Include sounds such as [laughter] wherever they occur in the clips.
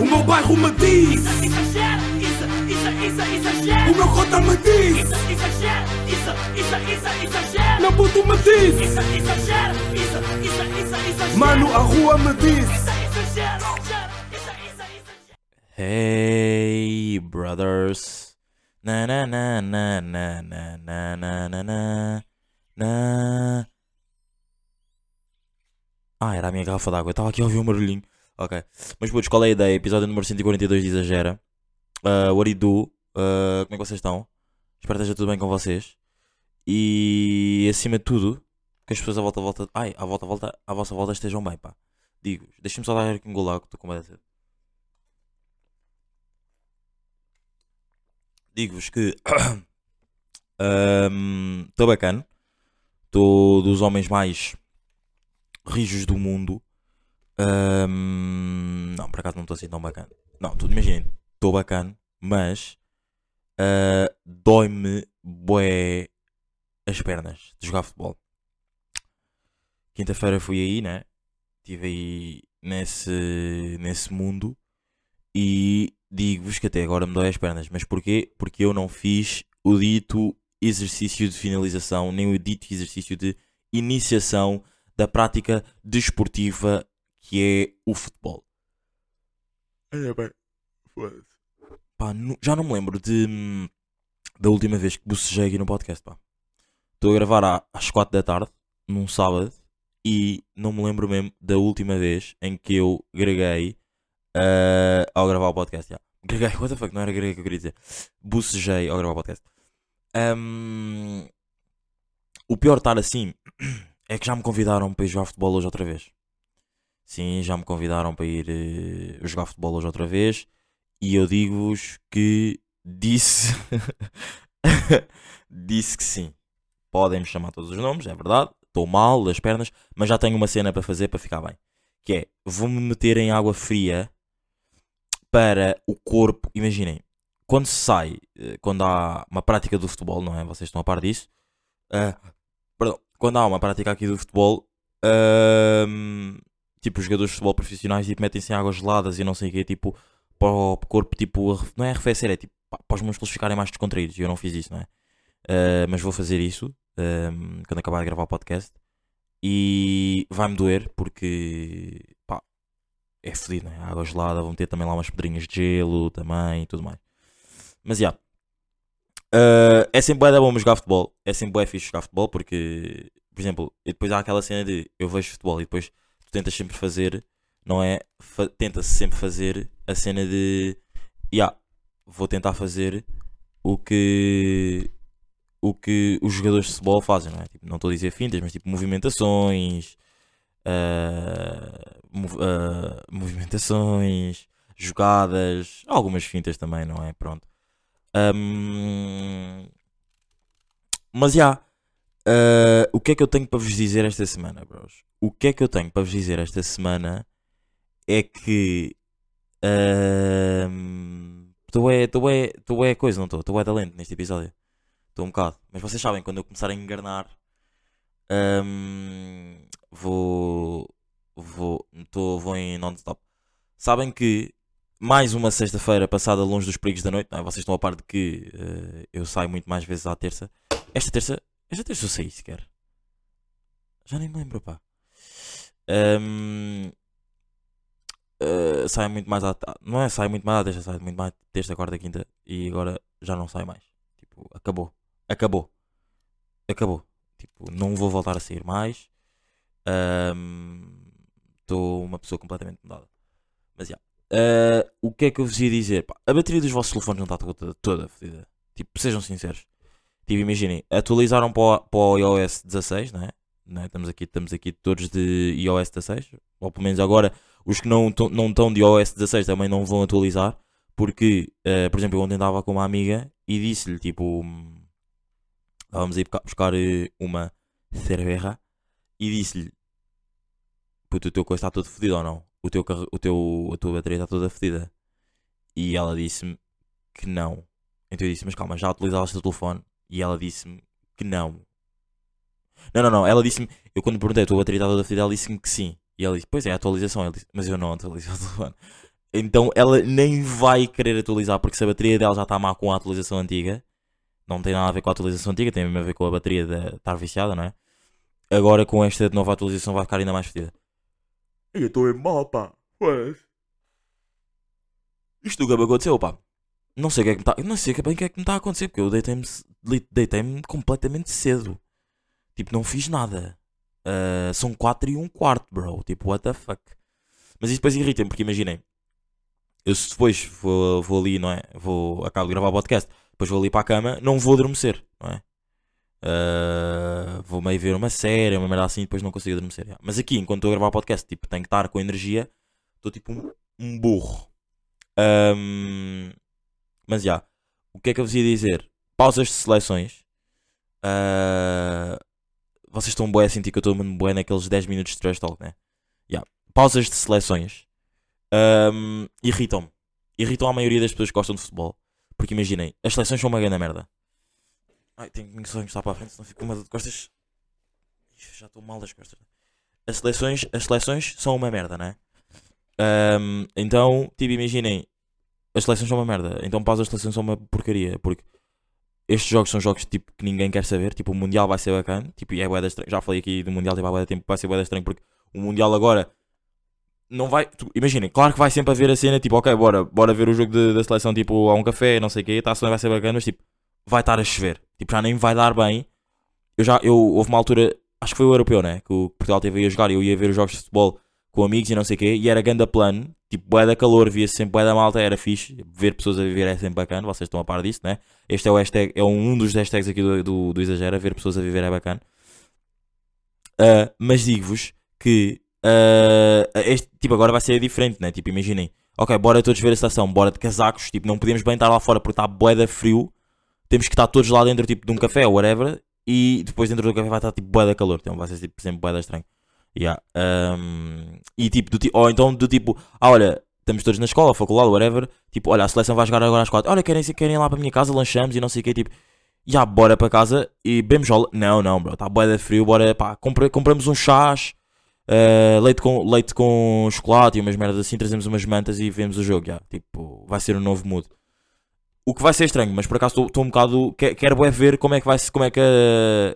O meu bairro me diz. Isso exagera, isso, isso, isso exagera. O meu cota me diz. Isso exagera, isso, isso, isso exagera. Meu puto me diz. Isso exagera, isso, isso, isso exagera. Mano, a rua me diz. Isso exagera, isso, isso, exagera. Hey, brothers. Na na na na na na na na na na na. Ah, era a minha garrafa d'água. Eu estava aqui a ouvir um barulhinho. Ok. Mas putos, qual é a ideia? Episódio número 142 de Exagera. Uh, what do you do? Uh, como é que vocês estão? Espero que esteja tudo bem com vocês. E acima de tudo, que as pessoas à volta, volta, ai, à volta, volta, à vossa volta estejam bem, pá. Digo, deixem-me só dar aqui um golago, estou com medo de. Digo-vos que [coughs] estou bacana. Estou dos homens mais rijos do mundo. Ahm, não, por acaso não estou assim tão bacana. Não, tudo imaginem, estou bacana, mas ah, dói-me bué as pernas de jogar futebol. Quinta-feira fui aí, né? Estive aí nesse, nesse mundo e digo-vos que até agora me dói as pernas. Mas porquê? Porque eu não fiz o dito exercício de finalização, nem o dito exercício de iniciação da prática desportiva que é o futebol. Olha bem, foda-se. Pá, nu- já não me lembro de hum, da última vez que bocejei aqui no podcast, pá. Estou a gravar à- às 4 da tarde, num sábado, e não me lembro mesmo da última vez em que eu greguei ah, ao gravar o podcast. já. Greguei, what the fuck, não era greguei que eu queria dizer. Bocejei ao gravar o podcast. Ahm, o pior de estar assim [clears throat] é que já me convidaram para ir jogar futebol hoje outra vez. Sim, já me convidaram para ir eh, jogar futebol hoje outra vez. E eu digo-vos que disse. [laughs] disse que sim. Podem me chamar todos os nomes, é verdade. Estou mal das pernas, mas já tenho uma cena para fazer para ficar bem. Que é, vou-me meter em água fria para o corpo. Imaginem, quando se sai, eh, quando há uma prática do futebol, não é? Vocês estão a par disso. Ah, perdão, quando há uma prática aqui do futebol, ahm, tipo, os jogadores de futebol profissionais tipo, metem-se em águas geladas e não sei o quê, tipo, para o corpo, tipo, não é arrefecer, é tipo, para os músculos ficarem mais descontraídos. E eu não fiz isso, não é? Ah, mas vou fazer isso ahm, quando acabar de gravar o podcast. E vai-me doer porque, pá, é fedido, não é? Água gelada, vão ter também lá umas pedrinhas de gelo também e tudo mais. Mas, já. Ah, é sempre bom jogar futebol. É sempre bué fixe jogar futebol porque, por exemplo, depois há aquela cena de eu vejo futebol e depois tu tentas sempre fazer, não é? Fa- Tenta-se sempre fazer a cena de, yeah, vou tentar fazer o que o que os jogadores de futebol fazem, não é? Tipo, não estou a dizer fintas, mas tipo movimentações, ah, mov- ah, movimentações, jogadas, algumas fintas também, não é? Pronto. Ahm, mas já, ah, o que é que eu tenho para vos dizer esta semana, bros? O que é que eu tenho para vos dizer esta semana é que estou tô é, coisa, não estou? Estou é talento neste episódio. Estou um bocado. Mas vocês sabem, quando eu começar a engarnar, ahm, vou, vou, tô, vou em non-stop. Sabem que mais uma sexta-feira passada longe dos perigos da noite, não é? vocês estão a par de que eh, eu saio muito mais vezes à terça. Esta terça, esta terça eu saí sequer. Já nem me lembro, pá. Ahm, eh, saio muito mais à não é saio muito mais à terça, saio muito mais quarta, quinta e agora já não saio mais. Tipo, acabou. Acabou. Acabou. Tipo, não vou voltar a sair mais. Estou uma pessoa completamente mudada. Mas já. Ah, o que é que eu vos ia dizer? Pá, a bateria dos vossos telefones não está toda, toda fodida. Tipo, sejam sinceros. Tipo, imaginem, atualizaram para o, para o iOS 16, não é? Não é? Estamos, aqui, estamos aqui todos de iOS 16. Ou pelo menos agora, os que não não estão de iOS 16 também não vão atualizar. Porque, eh, por exemplo, eu ontem andava com uma amiga e disse-lhe, tipo, estávamos a ir buscar- eh, uma cerveja e disse-lhe, puto, o teu coisa está todo fodido ou não? O teu, o teu, a tua bateria está toda fodida. E ela disse-me que não. Então eu disse, mas calma, já utilizaste o telefone? E ela disse-me que não. Não, não, não, ela disse-me, eu quando perguntei a tua bateria está toda fodida, ela disse-me que sim. E ela disse, pois é, a atualização. Ele disse, mas eu não atualizei o telefone. Então ela nem vai querer atualizar porque se a bateria dela já está má com a atualização antiga, não tem nada a ver com a atualização antiga, tem mesmo a ver com a bateria de estar viciada, não é? Agora com esta nova atualização vai ficar ainda mais fedida. Eu estou em mal, pá. Isto nunca me aconteceu, pá. Não sei o que é que me está. Não sei bem o que é que me está a acontecer, porque eu deitei-me deitei completamente cedo. Tipo, não fiz nada. Ah, são 4 e um quarto, bro. Tipo, what the fuck. Mas isso depois irrita-me, porque imaginem. Eu se depois vou, vou ali, não é? Vou, acabo de gravar o podcast, depois vou ali para a cama, não vou adormecer, não é? Ah, vou meio ver uma série, uma merda assim, depois não consigo adormecer. já. Mas aqui, enquanto estou a gravar o podcast, tipo, tenho que estar com energia, estou tipo um, um burro. Ahm, mas já, o que é que eu vos ia dizer? Pausas de seleções. Ah, vocês estão bué a sentir que eu estou bué naqueles 10 minutos de trash talk, né? Já. Pausas de seleções. Ahm, irritam-me. Irritam a maioria das pessoas que gostam de futebol. Porque imaginem, as seleções são uma grande merda. Ai, tenho que só encostar para a frente, senão fico com uma de costas. Já estou mal das costas. As seleções, as seleções são uma merda, né? Ahm, então, tipo, imaginem, as seleções são uma merda. Então, pausas de seleções são uma porcaria. Porque estes jogos são jogos tipo, que ninguém quer saber. Tipo, o Mundial vai ser bacana. Tipo, e é bué estranho. Já falei aqui do Mundial, tipo, há tempo. Vai ser bué estranho porque o Mundial agora não vai. Imaginem, claro que vai sempre haver a cena tipo, ok, bora, bora ver o jogo de- da seleção tipo a um café, não sei o quê, tá, a seleção vai ser bacana, mas tipo, vai estar a chover. Tipo, já nem vai dar bem. Eu já, eu, houve uma altura, acho que foi o europeu, né? Que o Portugal teve a jogar e eu ia ver os jogos de futebol com amigos e não sei o quê, e era ganda plano, tipo, bué da calor, via-se sempre bué da malta, era fixe. Ver pessoas a viver é sempre bacana, vocês estão a par disso, né? Este é o hashtag, é um dos hashtags aqui do, do, do Exagera, ver pessoas a viver é bacana. Ah, mas digo-vos que ah, este, tipo, agora vai ser diferente, né? Tipo, imaginem, ok, bora todos ver a estação, bora de casacos, tipo, não podemos bem estar lá fora porque está bué da frio, temos que estar todos lá dentro, tipo, de um café ou whatever, e depois dentro do café vai estar, tipo, bué da calor, então vai ser, tipo, sempre bué da estranho. Yeah. ahm, e tipo, do, ou então do tipo, ah, olha, estamos todos na escola, faculdade, whatever, tipo, olha, a seleção vai jogar agora às quatro, olha, querem, querem ir lá para a minha casa, lanchamos e não sei o que, tipo, já, bora para casa e bebemos jola. Não, não, bro, está bué da frio, bora, pá, compra, compramos uns chás, eh, leite, com, leite com chocolate e umas merdas assim, trazemos umas mantas e vemos o jogo, já, tipo, vai ser um novo mood. O que vai ser estranho, mas por acaso estou um bocado. que- Quero ver como é que vai como é que,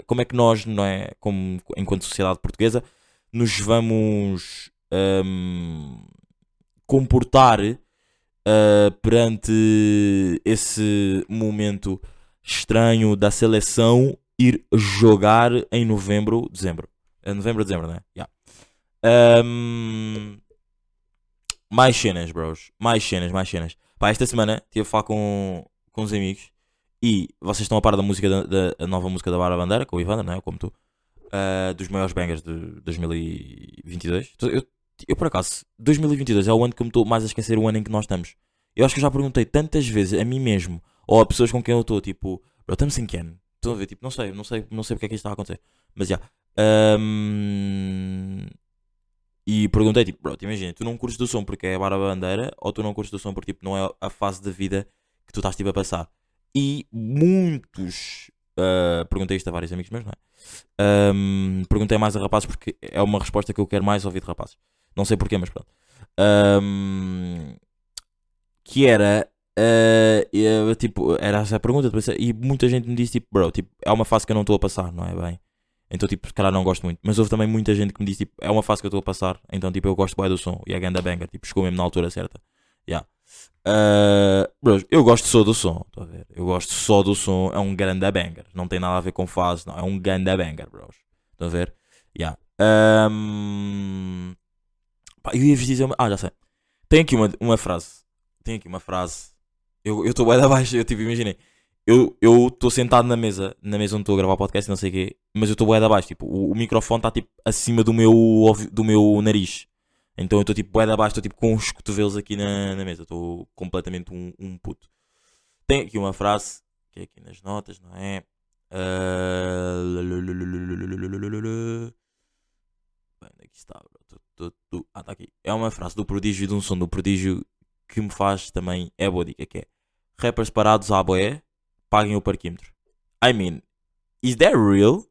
como é que nós, não é? Como, enquanto sociedade portuguesa, nos vamos ahm, comportar ah, perante esse momento estranho da seleção ir jogar em novembro, dezembro. É novembro, dezembro, né? Yeah. Ahm, mais cenas, bros. Mais cenas, mais cenas. Pá, esta semana estive a falar com, com uns amigos e vocês estão a par da música da, da- nova música da Bara Bandeira, com o Ivandro, não é? Como tu. Ah, dos maiores bangers de 2022. Então, Eu, eu, por acaso, 2022 é o ano que eu me estou mais a esquecer o ano em que nós estamos. Eu acho que eu já perguntei tantas vezes a mim mesmo ou a pessoas com quem eu estou, tipo, bro, estamos em ano? Estão a ver? Tipo, não sei, não sei, não sei porque é que isto está a acontecer. Mas já. Ahm, e perguntei, tipo, bro, imagina, tu não curtes do som porque é a barra bandeira ou tu não curtes do som porque tipo, não é a fase da vida que tu estás tipo, a passar? E muitos. Ah, perguntei isto a vários amigos meus, não é? Ahm, perguntei mais a rapazes porque é uma resposta que eu quero mais ouvir de rapazes. Não sei porquê, mas pronto. Ahm, que era. eu, tipo, era essa a pergunta. depois- E muita gente me disse, tipo, bro, tipo, é uma fase que eu não estou a passar, não é bem? Então, tipo, se calhar não gosto muito. Mas houve também muita gente que me disse, tipo, é uma fase que eu estou a passar. Então, tipo, eu gosto bem do som. E a ganda banger, tipo, chegou mesmo na altura certa. Yeah. Bros, eu gosto só do som. Estou a ver? Eu gosto só do som. É um grande banger. Não tem nada a ver com fase, não. É um grande banger, bros. Estão a ver? Yeah. Ahm, pá, eu ia-vos dizer uma... Ah, já sei. Tem aqui uma, uma frase. Tem aqui uma frase. Eu estou bem abaixo. Eu, tipo, imaginei. Eu estou sentado na mesa, na mesa onde estou a gravar podcast não sei o quê, mas eu estou de abaixo, tipo, o, o microfone está tipo acima do meu, do meu nariz. Então eu estou tipo bué abaixo, estou tipo com os cotovelos aqui na, na mesa, estou completamente um, um puto. Tem aqui uma frase, que é aqui nas notas, não é? Ah, Bem, onde é está? bro? Ah, está aqui. É uma frase do prodígio de um som do prodígio que me faz também. É boa dica, que é rappers parados à boé, paguem o parquímetro. I mean, is that real?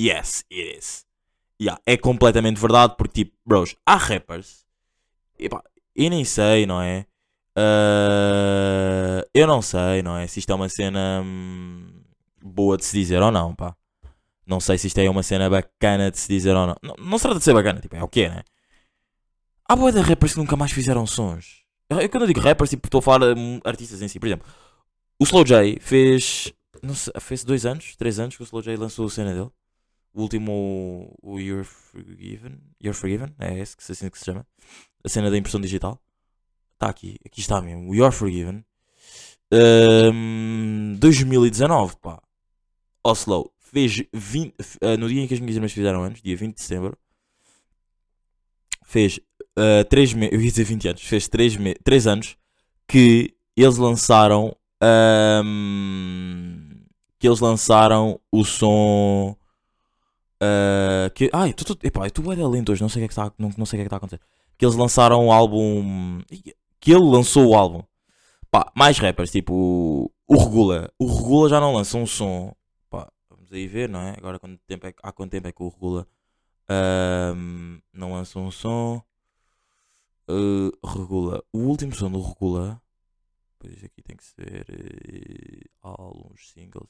Yes, it is. Yeah, é completamente verdade porque, tipo, bros, há rappers. Epá, e nem sei, não é? Ah, eu não sei, não é? Se isto é uma cena hum, boa de se dizer ou não, pá. Não sei se isto é uma cena bacana de se dizer ou não. Não, não se trata de ser bacana, tipo, é o que né? Há boa de rappers que nunca mais fizeram sons. Eu, eu quando eu digo rappers, tipo, estou a falar hum, artistas em si. Por exemplo, o Slow J fez. Não sei, fez dois anos, três anos que o Slow J lançou a cena dele. O último, o You're Forgiven. You're Forgiven, é esse que, se- assim que se chama. A cena da impressão digital. Está aqui, aqui está mesmo. O You're Forgiven. Ahm, 2019, pá. Oslo fez 20, f- ah, no dia em que as minhas irmãs fizeram anos, dia 20 de setembro, fez 3 meses, eu ia dizer 20 anos, fez 3, me 3 anos que eles lançaram ahm, que eles lançaram o som ah, que, ai, tu, tu, epá, tu é lento hoje, não sei o que é que está não, não sei o que é que está a acontecer. Que eles lançaram o álbum que ele lançou o álbum. Pá, mais rappers, tipo o Regula. O Regula já não lança um som. Pá, vamos aí ver, não é? Agora quanto tempo é, há quanto tempo é que o Regula ahm, não lança um som? Uh, Regula. O último som do Regula. Pois aqui tem que ser eh, álbuns, singles.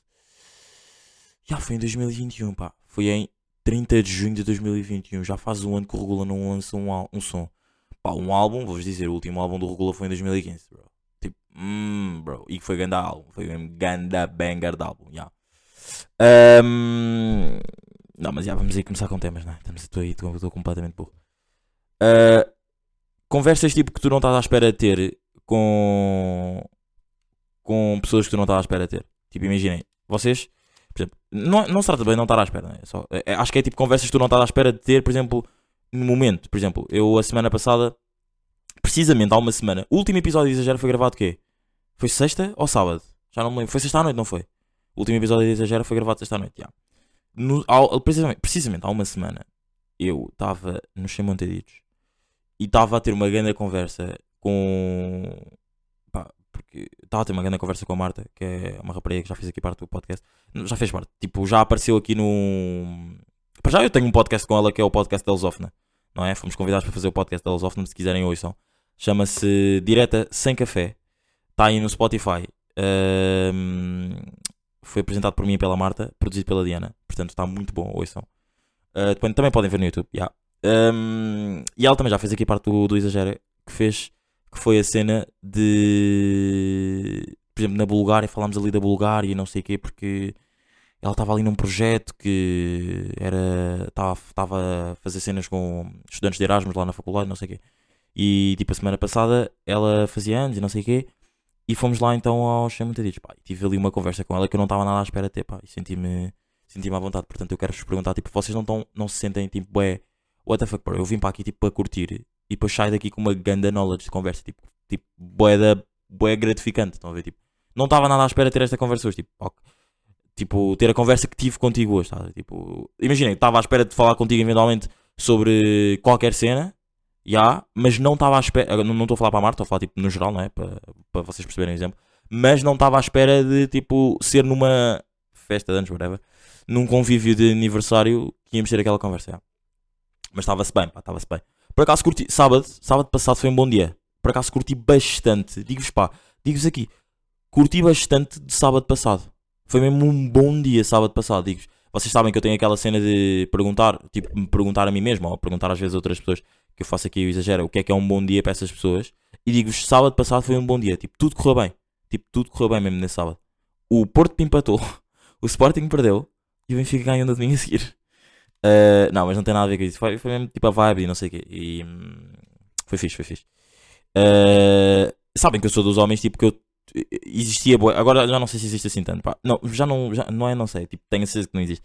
Já foi em 2021, pá. Foi em 30 de junho de 2021. Já faz um ano que o Regula não lança um, um som. Pá, um álbum, vou-vos dizer, o último álbum do Regula foi em 2015, bro. Tipo, hum, bro. E foi ganda álbum. Foi um ganda banger de álbum, já. Ahm, não, mas já vamos aí começar com temas, né? Estamos, aí, estou, completamente burro. Ah, conversas tipo que tu não estás à espera de ter com, com pessoas que tu não estás à espera de ter. Tipo, imaginem, vocês, por exemplo, não, não se trata bem de não estar à espera, né? Só, é- é- acho que é tipo conversas que tu não estás à espera de ter, por exemplo, no momento. Por exemplo, eu a semana passada, precisamente há uma semana, o último episódio de Exagero foi gravado quê? Foi sexta ou sábado? Já não me lembro. Foi sexta à noite, não foi? O último episódio de Exagero foi gravado sexta à noite, já. No, ao- precisamente, precisamente há uma semana, eu estava nos Chemonteditos e estava a ter uma grande conversa com. Porque estava a ter uma grande conversa com a Marta, que é uma rapariga que já fez aqui parte do podcast. Já fez parte, tipo, já apareceu aqui no. Para já eu tenho um podcast com ela que é o podcast da Lusófona, não é? Fomos convidados para fazer o podcast da Lusófona, se quiserem ouçam. Chama-se Direta Sem Café. Está aí no Spotify. Foi apresentado por mim e pela Marta, produzido pela Diana. Portanto, está muito bom, ouçam. Depois também podem ver no YouTube. yeah. Ahm, e ela também já fez aqui parte do, do que fez, que foi a cena de, por exemplo, na Bulgária, falámos ali da Bulgária e não sei o quê, porque ela estava ali num projeto que era, estava a fazer cenas com estudantes de Erasmus lá na faculdade, não sei o quê. E tipo, a semana passada ela fazia anos e não sei o quê. E fomos lá então aos Chamataditos, pá. E tive ali uma conversa com ela que eu não estava nada à espera de ter, pá. E senti-me senti-me à vontade. Portanto, eu quero-vos perguntar, tipo, vocês não, tão, não se sentem, tipo, bué, what the fuck, bro? Eu vim para aqui, tipo, para curtir. E depois saio daqui com uma ganda knowledge de conversa, tipo, tipo bué, da, bué gratificante, estão a ver? Tipo, não estava nada à espera de ter esta conversa hoje, tipo, ok. Tipo, ter a conversa que tive contigo hoje, tá? Tipo, imaginem, estava à espera de falar contigo eventualmente sobre qualquer cena, já, mas não estava à espera, não estou a falar para a Marta, estou a falar tipo no geral, não é? Para, para vocês perceberem o exemplo, mas não estava à espera de tipo ser numa festa de anos, whatever, num convívio de aniversário que íamos ter aquela conversa, já. Mas estava-se bem, estava-se bem. Por acaso curti, sábado, sábado passado foi um bom dia. Por acaso curti bastante, digo-vos pá, digo-vos aqui, curti bastante de sábado passado. Foi mesmo um bom dia sábado passado, digo-vos. Vocês sabem que eu tenho aquela cena de perguntar, tipo, me perguntar a mim mesmo, ou perguntar às vezes a outras pessoas que eu faço aqui, eu exagero, o que é que é um bom dia para essas pessoas. E digo-vos, sábado passado foi um bom dia, tipo, tudo correu bem. Tipo, tudo correu bem mesmo nesse sábado. O Porto empatou, [laughs] o Sporting perdeu e o Benfica ganhou no domingo a seguir. Uh, não, mas não tem nada a ver com isso. Foi, foi mesmo tipo a vibe e não sei o quê. E hum, foi fixe, foi fixe. Uh, sabem que eu sou dos homens, tipo, que eu existia boa. Agora já não sei se existe assim tanto. pá. Não, já não, já, não é, não sei. Tipo, tenho a certeza que não existe.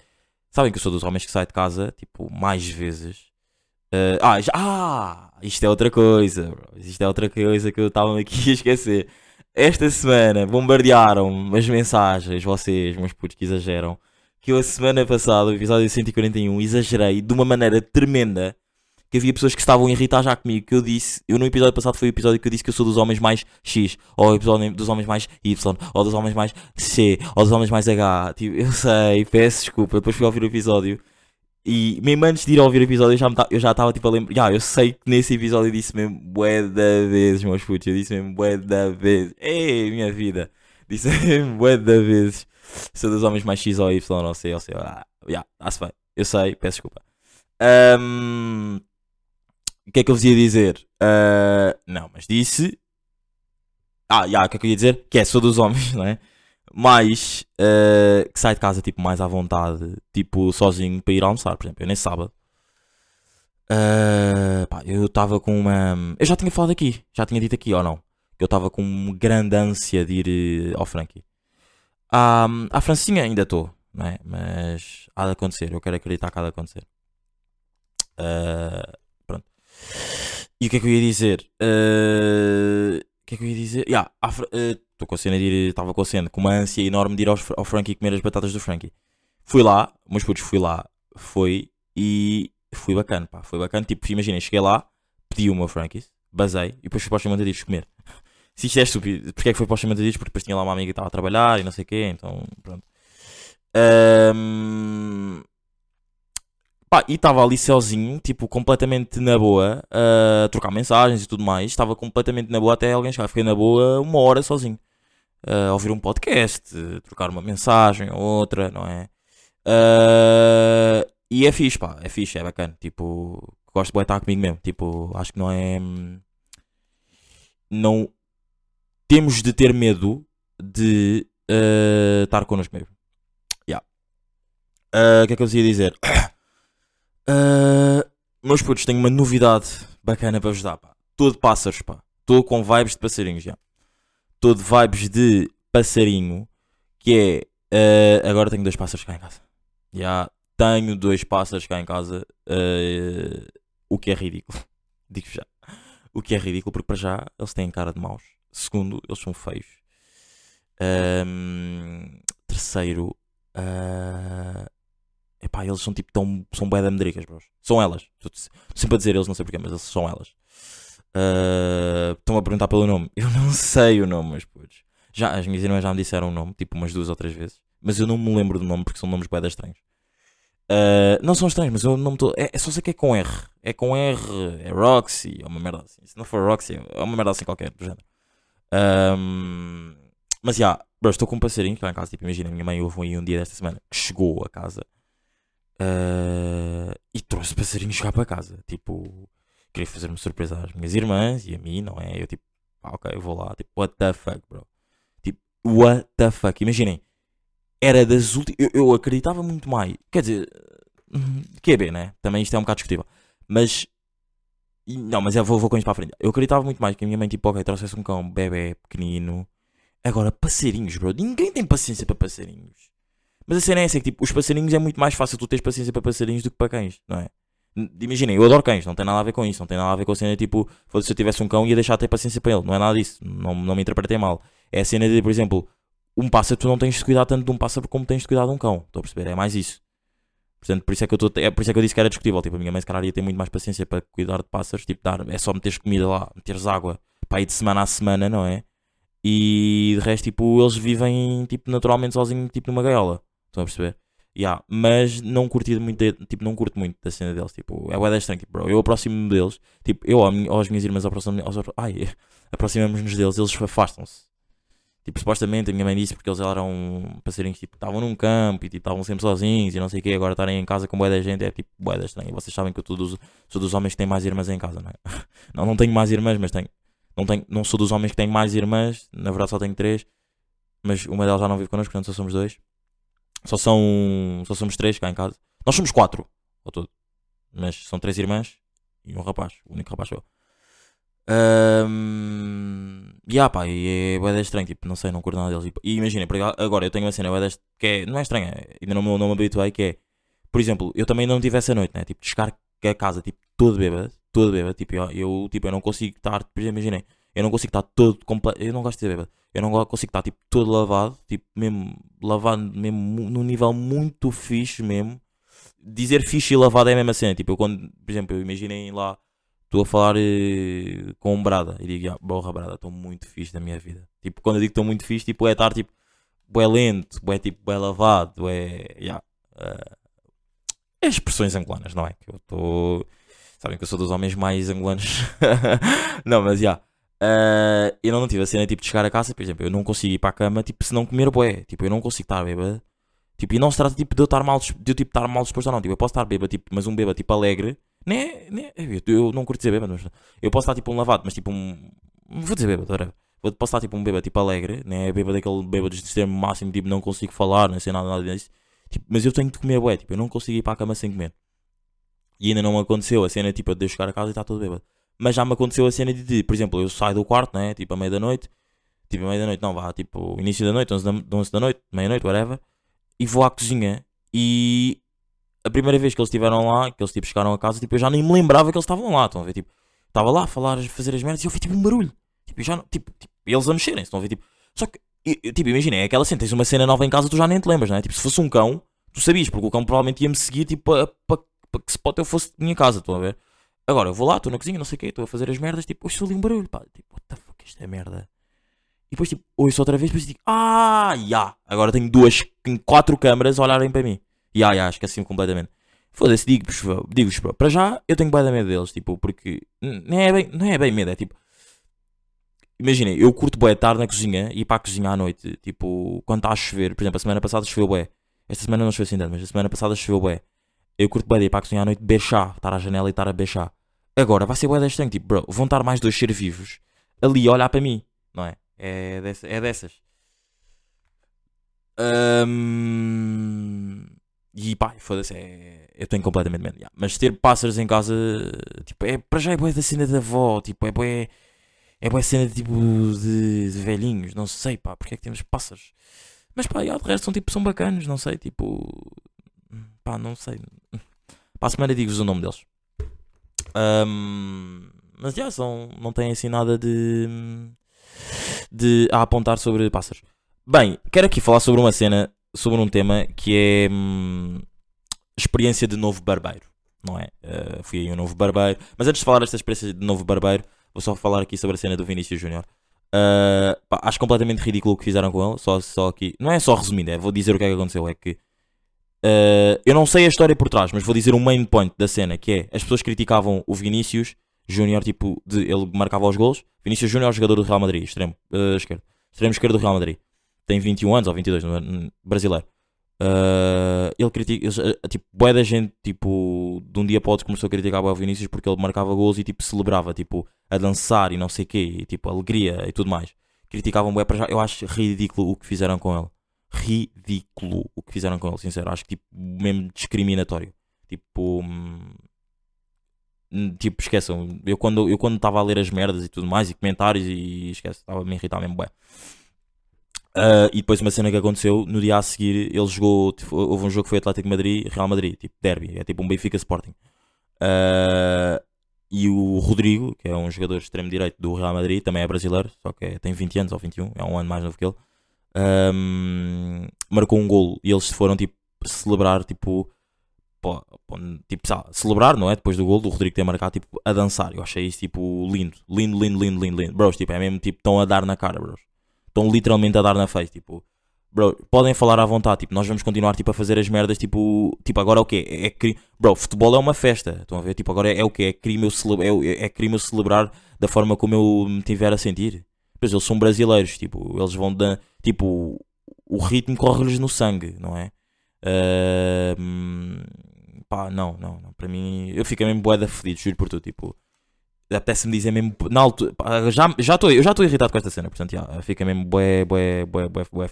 Sabem que eu sou dos homens que sai de casa, tipo, mais vezes. Uh, ah, já, ah, isto é outra coisa. Isto é outra coisa que eu estava aqui a esquecer. Esta semana bombardearam as mensagens, vocês, meus putos que exageram, que eu a semana passada, o episódio 141, exagerei de uma maneira tremenda que havia pessoas que estavam a irritar já comigo, que eu disse, eu no episódio passado foi o episódio que eu disse que eu sou dos homens mais X, ou episódio dos homens mais Y, ou dos homens mais C, ou dos homens mais H, tipo, eu sei, peço desculpa, depois fui ouvir o episódio E mesmo antes de ir ouvir o episódio, eu já, estava tipo a lembrar. Já, eu sei que nesse episódio eu disse mesmo bué da vezes, meus putos. Eu disse mesmo bué da vezes. Ei, minha vida. Disse [laughs] mesmo bué da vezes. Sou dos homens mais X ou Y, não sei, ou sei. Ah, já, está-se. Eu sei, peço desculpa. Ahm, o que é que eu vos ia dizer? Ah, não, mas disse. Ah, já, o que é que eu ia dizer? Que é, sou dos homens, [laughs] não é? mais eh, que sai de casa tipo mais à vontade, tipo sozinho para ir almoçar, por exemplo, eu nesse sábado. eh, pá, eu estava com uma. Eu já tinha falado aqui, já tinha dito aqui ou não? Que eu estava com uma grande ânsia de ir eh, ao Frankie. À, à Francinha ainda estou, não é? Mas há de acontecer, eu quero acreditar que há de acontecer. Eh, pronto. E o que é que eu ia dizer? Eh, o que é que eu ia dizer? Yeah, à Fra- eh, Estou com a cena de ir, estava com a cena, com uma ânsia enorme de ir aos, ao Frankie comer as batatas do Frankie. Fui lá, meus putos, fui lá, foi e foi bacana, pá, foi bacana. Tipo, imaginem, cheguei lá, pedi o meu Frankies, basei e depois fui para os comer. Se isto é estúpido, porque é que foi para os chamantadinhos? Porque depois tinha lá uma amiga que estava a trabalhar e não sei o quê, então pronto. Ahm, Pá, e estava ali sozinho, tipo, completamente na boa, a trocar mensagens e tudo mais. Estava completamente na boa até alguém chegar. Fiquei na boa uma hora sozinho. A ouvir um podcast, trocar uma mensagem ou outra, não é? Ah, e é fixe, pá, é fixe, é bacana. Tipo, gosto de estar comigo mesmo. Tipo, acho que não é. hum, Não. Temos de ter medo de ah, estar connosco mesmo. Yeah. Ah, O que é que eu ia dizer? Ah, [coughs] meus putos, tenho uma novidade bacana para vos dar, pá. Todo pássaros, pá. Estou com vibes de passarinhos já. Estou de vibes de passarinho, que é. ah, agora tenho dois pássaros cá em casa. Já tenho dois pássaros cá em casa, ah, o que é ridículo. [laughs] Digo já. O que é ridículo, porque para já eles têm cara de maus. Segundo, eles são feios. Ahm, terceiro, ah, epá, eles são tipo tão. são bué da medricas, bros. São elas. Estou sempre a dizer eles, não sei porquê, mas eles são elas. Ah, Estão a perguntar pelo nome. Eu não sei o nome, mas putos. Já, as minhas irmãs já me disseram o nome, tipo umas duas ou três vezes. Mas eu não me lembro do nome porque são nomes bué estranhos. Ah, não são estranhos, mas eu não tô... é, é só sei que é com R. É com R, é Roxy, é uma merda assim. Se não for Roxy, é uma merda assim qualquer, do género. Ahm, mas já, bro, estou com um passarinho cá em casa. Tipo, imagina, minha mãe houve aí um dia desta semana que chegou a casa ah, e trouxe passarinhos cá para casa. Tipo, queria fazer uma surpresa às minhas irmãs e a mim, não é? Eu tipo, ah, ok, eu vou lá. Tipo, what the fuck, bro? Tipo, what the fuck? Imaginem, era das últimas. Eu, eu acreditava muito mais. Quer dizer, hum, QB, né? Também isto é um bocado discutível. Mas. E- Não, mas eu vou, vou com isto para a frente. Eu acreditava muito mais que a minha mãe, tipo, ok, trouxesse um cão bebê pequenino. Agora, passarinhos, bro. Ninguém tem paciência para passarinhos. Mas a cena é essa: é que, tipo, os passarinhos é muito mais fácil tu teres paciência para passarinhos do que para cães, não é? Imaginem, eu adoro cães, não tem nada a ver com isso, não tem nada a ver com a cena tipo, se eu tivesse um cão ia deixar de ter paciência para ele, não é nada disso, não, não me interpretei mal. É a cena de, por exemplo, um pássaro, tu não tens de cuidar tanto de um pássaro como tens de cuidar de um cão, estou a perceber? É mais isso. Portanto, por isso é que eu, tô, é por isso é que eu disse que era discutível. Tipo, a minha mãe, se calhar, ia ter muito mais paciência para cuidar de pássaros. Tipo, dar, é só meteres comida lá, meteres água para ir de semana a semana, não é? E de resto, tipo, eles vivem tipo, naturalmente sozinhos, tipo, numa gaiola. Estão a perceber? Yeah, mas não curti muito, de- tipo, não curto muito da cena deles. Tipo, é bué estranho, tipo, bro. Eu aproximo-me deles, tipo, eu ou as minhas irmãs aproximam aos, ai, [laughs] aproximamos-nos deles, eles afastam-se. Tipo, supostamente a minha mãe disse porque eles eram passarinhos, tipo, estavam num campo e tipo, estavam sempre sozinhos e não sei o que, agora estarem em casa com bué da gente é tipo bué da estranho. E vocês sabem que eu dos- sou dos homens que têm mais irmãs em casa, não é? [laughs] Não, não tenho mais irmãs, mas tenho. Não, tenho, não sou dos homens que têm mais irmãs, na verdade só tenho três, mas uma delas já não vive connosco, portanto só somos dois. Só são. Só somos três cá em casa. Nós somos quatro, ao todo. Mas são três irmãs e um rapaz. O único rapaz sou eu. Um, e ah, pá, e é da estranho, tipo, não sei, não curto nada deles. E, imagina, agora eu tenho uma cena est- que é, não é estranha, ainda não, não me habituei, que é, por exemplo, eu também não tive essa noite, né? Tipo, de chegar a casa, tipo, todo bêbado, todo bêbado, tipo, eu, eu, tipo, eu não consigo estar, por exemplo, imaginem, eu não consigo estar todo completo, eu não gosto de ser bêbado, eu não go- consigo estar, tipo, todo lavado, tipo, mesmo, lavado, mesmo, num nível muito fixe mesmo. Dizer fixe e lavado é a mesma cena, tipo, eu quando, por exemplo, eu imaginem lá, estou a falar eh, com um brada e digo, borra brada, estou muito fixe na minha vida. Tipo, quando eu digo que estou muito fixe, tipo, é estar, tipo, bué lento, bué, tipo, bué lavado, é, yeah, eh, é expressões angolanas, não é? Que eu estou. Sabem que eu sou dos homens mais angolanos. [laughs] não, mas já. Ah, eu não tive a cena tipo de chegar a casa, por exemplo, eu não consigo ir para a cama tipo, se não comer bué. Tipo, eu não consigo estar bêbado. Tipo, e não se trata tipo, de eu estar mal, de eu tipo, estar mal disposto ou não. Tipo, eu posso estar bêbado, tipo, mas um bêbado tipo alegre. Nem, nem, eu, não curto dizer bêbado, mas eu posso estar tipo um lavado, mas tipo um. Vou dizer bêbado, whatever. Vou- Posso estar tipo um bêbado tipo alegre, né? Bêbado daquele bêbado de extremo máximo, tipo, não consigo falar, não sei nada, nada disso. Tipo, mas eu tenho de comer bué, tipo, eu não consigo ir para a cama sem comer. E ainda não me aconteceu a cena tipo de eu chegar a casa e estar todo bêbado. Mas já me aconteceu a cena de, de, por exemplo, eu saio do quarto, né? Tipo, à meia da noite. Tipo, à meia da noite, não, vá, tipo, início da noite, 11 da, 11 da noite, meia-noite, whatever. E vou à cozinha. E a primeira vez que eles estiveram lá, que eles tipo chegaram a casa, tipo, eu já nem me lembrava que eles estavam lá. Estão a ver, tipo, estava lá a falar, a fazer as merdas e eu vi tipo um barulho. Tipo, já tipo, tipo, eles a mexerem, estão a ver, tipo. Só que, eu- tipo, imagina, é aquela cena, tens uma cena nova em casa, tu já nem te lembras, não é? Tipo, se fosse um cão, tu sabias, porque o cão provavelmente ia-me seguir, tipo, para pa, pa que se pode eu fosse de minha casa, estão a ver? Agora, eu vou lá, estou na cozinha, não sei o quê, estou a fazer as merdas, tipo, ouço ali um barulho, pá, tipo, what the fuck, isto é merda. E depois, tipo, ouço outra vez, depois digo, ah, já, agora tenho duas, quatro câmaras a olharem para mim. Ya, ya, esqueci-me completamente. Foda-se, digo-vos, digo-vos, bro, para já, eu tenho bem da medo deles, tipo, porque, não é bem, não é bem medo, é tipo, imaginem, eu curto bué estar na cozinha e ir para a cozinha à noite, tipo, quando está a chover, por exemplo, a semana passada choveu bué, esta semana não choveu assim tanto, mas a semana passada choveu bué. Eu curto bué de ir para a cozinha à noite, chá, estar à janela e estar a chá. Agora, vai ser bué deste estranho, tipo, bro, vão estar mais dois seres vivos ali a olhar para mim, não é? É, dessa- é dessas. E pá, foda-se, é... eu tenho completamente medo. yeah. Mas ter pássaros em casa, tipo, é, para já é bué da cena da avó, tipo, é bué, é bué cena tipo de, de velhinhos, não sei, pá, porque é que temos pássaros. Mas pá, yeah, de resto são tipo, são bacanos, não sei, tipo, pá, não sei. Para a semana digo-vos o nome deles. Ahm, mas já, são, não têm assim nada de, de a apontar sobre pássaros. Bem, quero aqui falar sobre uma cena, sobre um tema que é hum, experiência de novo barbeiro, não é? Uh, fui aí um novo barbeiro. Mas antes de falar desta experiência de novo barbeiro, vou só falar aqui sobre a cena do Vinícius Júnior. Uh, acho completamente ridículo o que fizeram com ele. Só, só aqui, não é só resumindo, é, vou dizer o que é que aconteceu. É que uh, eu não sei a história por trás, mas vou dizer o main point da cena: que é as pessoas criticavam o Vinícius Júnior, tipo, de, ele marcava os golos. Vinícius Júnior, jogador do Real Madrid, extremo uh, esquerdo, extremo esquerdo do Real Madrid tem 21 anos ou 22, não é? Hum, brasileiro. Uh, ele critica, uh, tipo, bué da gente, tipo, de um dia para outro começou a criticar o Vinícius porque ele marcava gols e, tipo, celebrava, tipo, a dançar e não sei o quê, e, tipo, alegria e tudo mais. Criticavam bué para já, eu acho ridículo o que fizeram com ele. Ridículo o que fizeram com ele, sincero. Acho que, tipo, mesmo discriminatório. Tipo, hum, hum, tipo, esqueçam. Eu quando eu quando estava a ler as merdas e tudo mais, e comentários, e esquece, estava a me irritar mesmo bué. Uh, e depois uma cena que aconteceu, no dia a seguir ele jogou, tipo, houve um jogo que foi Atlético Madrid Real Madrid, tipo derby, é tipo um Benfica Sporting. Uh, e o Rodrigo, que é um jogador extremo direito do Real Madrid, também é brasileiro, só que é- tem 20 anos ou 21, é um ano mais novo que ele. um, marcou um golo e eles foram tipo celebrar, tipo, pô, pô, tipo, sabe, celebrar, não é? Depois do golo, do Rodrigo ter marcado, tipo, a dançar. Eu achei isso tipo lindo, lindo, lindo, lindo, lindo, lindo. Bros, tipo, é mesmo tipo, estão a dar na cara, bros estão literalmente a dar na face, tipo, bro, podem falar à vontade, tipo, nós vamos continuar tipo a fazer as merdas, tipo, tipo agora é o quê? É, é cri... Bro, futebol é uma festa, estão a ver? Tipo, agora é, é o quê? É crime eu cele... é, o- é crime eu celebrar da forma como eu me tiver a sentir. Pois eles são brasileiros, tipo, eles vão dar, tipo, o ritmo corre-lhes no sangue, não é? Hum, pá, não, não, não, para mim, eu fico mesmo boeda fedido, juro por tudo, tipo, apetece-me dizer mesmo na altura, já já estou eu já estou irritado com esta cena, portanto, já, fica mesmo bué, bué, bué, bué, bué.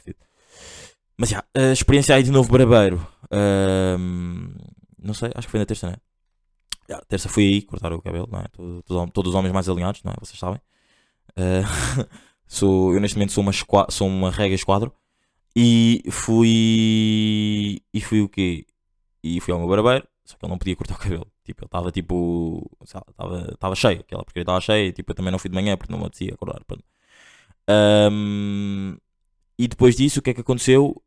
Mas já, a experiência aí de novo barbeiro, ahm, não sei, acho que foi na terça, né? Já, terça fui aí cortar o cabelo, não é? Todo- todo- todos os homens mais alinhados, não é? Vocês sabem. Ah, [laughs] sou, eu neste momento sou uma, sou uma rega esquadro e fui. E fui o quê? E fui ao meu barbeiro, só que ele não podia cortar o cabelo. Tipo, ele estava tipo. Estava cheio, aquela porcaria estava cheia. Tipo, eu também não fui de manhã porque não me apetecia acordar. Ahm, e depois disso, o que é que aconteceu?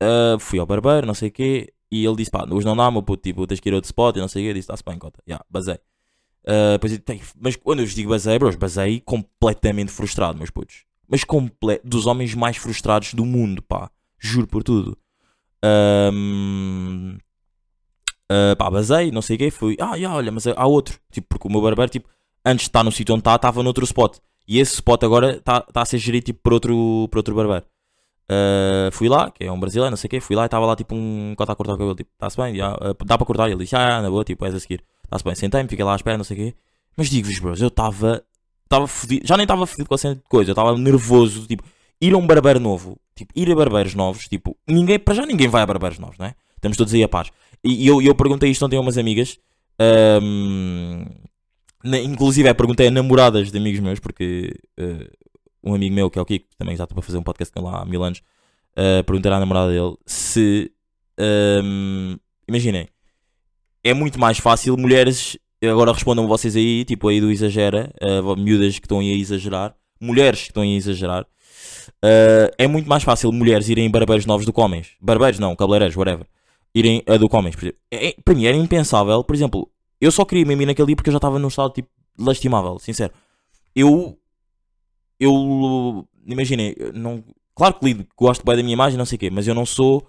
Ah, fui ao barbeiro, não sei o quê. E ele disse: pá, hoje não dá, meu puto, tipo, tens que ir a outro spot e não sei o quê. Eu disse: está-se bem, cota. Já, basei. Ah, depois eu, "Tem- mas quando eu vos digo basei, bros, basei completamente frustrado, meus putos. Mas comple dos homens mais frustrados do mundo, pá. Juro por tudo. Ahm, Uh, pá, basei, não sei o quê, fui, ah, yeah, olha, mas há outro. Tipo, porque o meu barbeiro, tipo, antes de estar no sítio onde está, estava noutro spot. E esse spot agora está tá a ser gerido, tipo, por outro, por outro barbeiro. Uh, fui lá, que é um brasileiro, não sei o quê, fui lá e estava lá, tipo, um cota a cortar o cabelo, tipo, está-se bem, uh, dá para cortar? Ele disse, ah, na boa, tipo, és a seguir. Está-se bem, sentei-me, fiquei lá à espera, não sei o quê. Mas digo-vos, bros, eu estava, estava fodido, já nem estava fodido com a cena de coisa, eu estava nervoso, tipo, ir a um barbeiro novo, tipo, ir a barbeiros novos, tipo, ninguém, para já ninguém vai a barbeiros novos, não é? Estamos todos aí a paz. E, eu, eu perguntei isto ontem a umas amigas, ahm, na- inclusive é, perguntei a namoradas de amigos meus, porque eh, um amigo meu, que é o Kiko, também já estou para fazer um podcast com ele há mil anos, uh, perguntar à namorada dele se, ahm, imaginem, é muito mais fácil mulheres, agora respondam vocês aí, tipo aí do exagera, uh, miúdas que estão aí a exagerar, mulheres que estão aí a exagerar, uh, é muito mais fácil mulheres irem em barbeiros novos do que homens. Barbeiros não, cabeleireiros, whatever. Irem a do homens. É- é- para mim era impensável, por exemplo, eu só queria me naquele dia porque eu já estava num estado tipo lastimável, sincero. Eu, eu, imaginem, não, claro que lido, gosto bem da minha imagem, não sei o quê, mas eu não sou,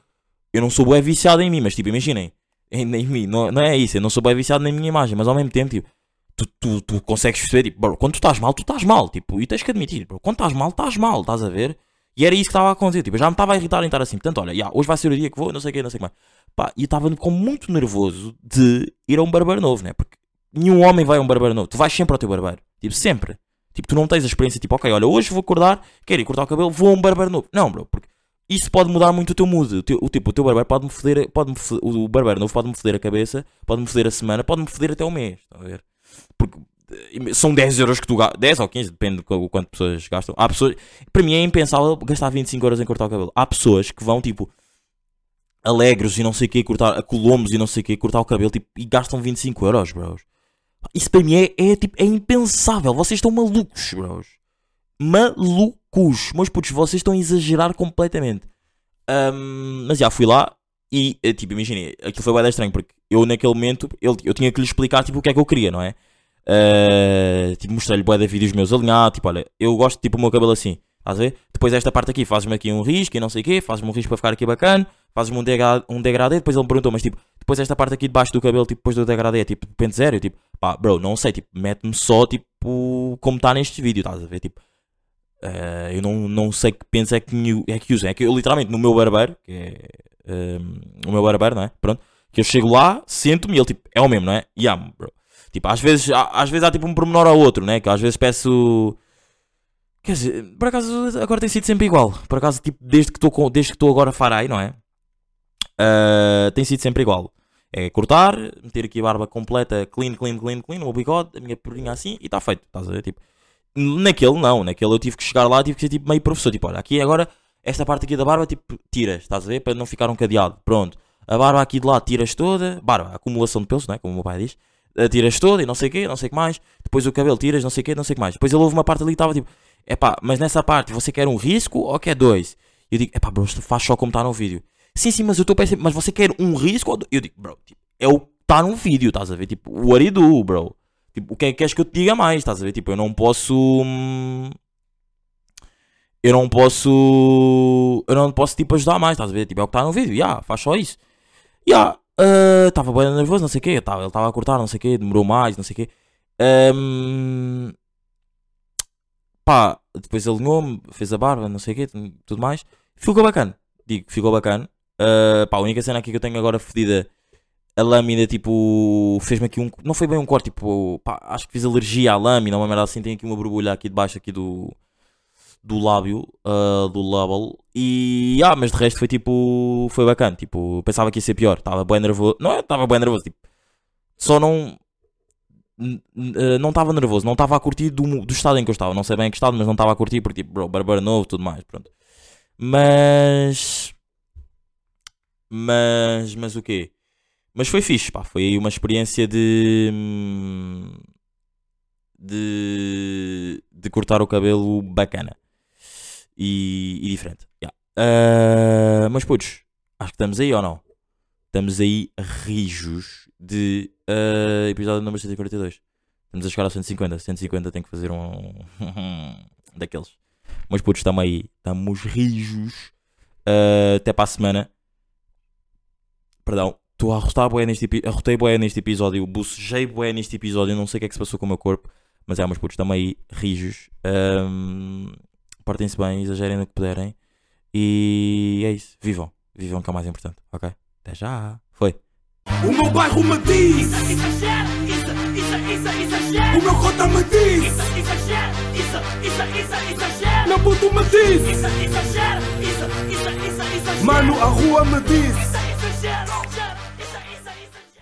eu não sou bem viciado em mim, mas tipo, imaginem, em, em mim, não, não é isso, eu não sou bem viciado na minha imagem, mas ao mesmo tempo, tipo, tu, tu, tu consegues perceber, tipo, bro, quando tu estás mal, tu estás mal, tipo, e tens que admitir, bro, quando estás mal, estás mal, estás a ver? E era isso que estava a acontecer, tipo, eu já me estava a irritar em estar assim, portanto, olha, já, hoje vai ser o dia que vou, não sei o quê, não sei o que mais. Pá, e eu estava com muito nervoso de ir a um barbeiro novo, né? Porque nenhum homem vai a um barbeiro novo, tu vais sempre ao teu barbeiro, tipo, sempre. Tipo, tu não tens a experiência, tipo, ok, olha, hoje vou acordar, quero ir cortar o cabelo, vou a um barbeiro novo. Não, bro, porque isso pode mudar muito o teu mood. O, teu, o tipo, o teu barbeiro pode-me foder, pode o barbeiro novo pode-me foder a cabeça, pode-me foder a semana, pode-me foder até o mês, estão a ver? Porque são 10 euros que tu gastas, 10 ou 15, depende de qu- quanto pessoas gastam. Há pessoas, para mim é impensável gastar 25 euros em cortar o cabelo. Há pessoas que vão, tipo, alegres e não sei o que, cortar, a colombos e não sei o que, cortar o cabelo, tipo, e gastam 25 euros, bros. Isso para mim é, é, tipo, é impensável. Vocês estão malucos, bros. Malucos. Meus putos, vocês estão a exagerar completamente. Ahm, mas já fui lá e, eh, tipo, imaginei, aquilo foi bem estranho porque eu naquele momento ele, eu tinha que lhe explicar tipo, o que é que eu queria, não é? Ah, tipo, mostrei-lhe bué de vídeos meus alinhados, tipo, olha, eu gosto tipo o meu cabelo assim, estás a ver? Depois esta parte aqui, fazes-me aqui um risco e não sei o quê, fazes-me um risco para ficar aqui bacana, fazes-me um, degra um degradê, depois ele me perguntou, mas tipo, depois esta parte aqui debaixo do cabelo, tipo, depois do degradê, tipo, pente zero, eu tipo, pá, bro, não sei, tipo, mete-me só, tipo, como está neste vídeo, estás a ver? Tipo, eh, eu não, não sei que penso é que, é que usem. É que eu literalmente no meu barbeiro, que é ehm, o meu barbeiro, não é? Pronto. Que eu chego lá, sento-me e ele tipo, é o mesmo, não é? Amo, bro. Tipo, às vezes, às vezes há tipo um pormenor ao outro, né? Que às vezes peço. Quer dizer, por acaso agora tem sido sempre igual. Por acaso, tipo, desde que estou agora farai, não é? Ah, tem sido sempre igual. É cortar, meter aqui a barba completa, clean, clean, clean, clean, o bigode, a minha perninha assim e está feito. Estás a ver? Tipo, Naquele não, naquele eu tive que chegar lá, tive que ser tipo meio professor, tipo, olha, aqui agora, esta parte aqui da barba, tipo, tiras, estás a ver, para não ficar um cadeado, pronto. A barba aqui de lá tiras toda, barba, acumulação de pelos, não é, como o meu pai diz, tiras toda e não sei o quê, não sei o que mais, depois o cabelo tiras, não sei o quê, não sei o que mais. Depois ele houve uma parte ali que estava tipo, é pá, mas nessa parte você quer um risco ou quer dois? Eu digo, é pá, bro, faz só como está no vídeo. Sim, sim, mas eu estou pensando, mas você quer um risco ou dois? Eu digo, bro, tipo, é o está no vídeo, estás a ver, tipo, you do, bro. Tipo, o que é que queres que eu te diga mais? Estás a ver? Tipo, eu não posso. hum, Eu não posso. Eu não posso, tipo, ajudar mais. Estás a ver? Tipo, é o que está no vídeo. Ya, faz só isso. Ya, estava bem nervoso, não sei o quê. Tava, ele estava a cortar, não sei o quê. Demorou mais, não sei o quê. Hum, pá, depois alinhou-me, fez a barba, não sei o quê, tudo mais. Ficou bacana. Digo, ficou bacana. Ah, pá, a única cena aqui que eu tenho agora fedida a lâmina, tipo, fez-me aqui um. Não foi bem um corte, tipo, pá, acho que fiz alergia à lâmina, uma merda assim. Tem aqui uma borbulha aqui debaixo aqui do. Do lábio, ah, do label. E. Ah, mas de resto foi tipo. foi bacana. Tipo, pensava que ia ser pior. Estava bem nervoso. Não, estava bem nervoso, tipo. Só não. ah, Não estava nervoso, não estava a curtir do, do estado em que eu estava. Não sei bem em que estado, mas não estava a curtir porque, tipo, bro, barbeiro novo, tudo mais, pronto. Mas. Mas. Mas o quê? Mas foi fixe, pá. Foi uma experiência de. hum, de. de cortar o cabelo bacana. E, e diferente. Yeah. Ah, mas putos, acho que estamos aí ou não? Estamos aí rijos de ah, episódio número 142. Estamos a chegar aos 150. 150 tem que fazer um. [laughs] daqueles. Mas putos, estamos aí. Estamos rijos. Ah, até para a semana. Perdão. Estou a arrotar bué neste episódio. Arrotei bué neste episódio. Bucejei bué neste episódio. Não sei o que é que se passou com o meu corpo. Mas é, meus putos, estamos aí, rijos. Ahm, Portem-se bem, exagerem no que puderem. E é isso. Vivam. Vivam que é o mais importante. Ok? Até já. Foi. O meu bairro me diz, Exagera, isso, isso, isso, exagera. o meu cota me diz, isso, isso, isso, exagera. meu puto me diz, Isso, exagera, isso, isso, isso, exagera. mano, a rua me diz.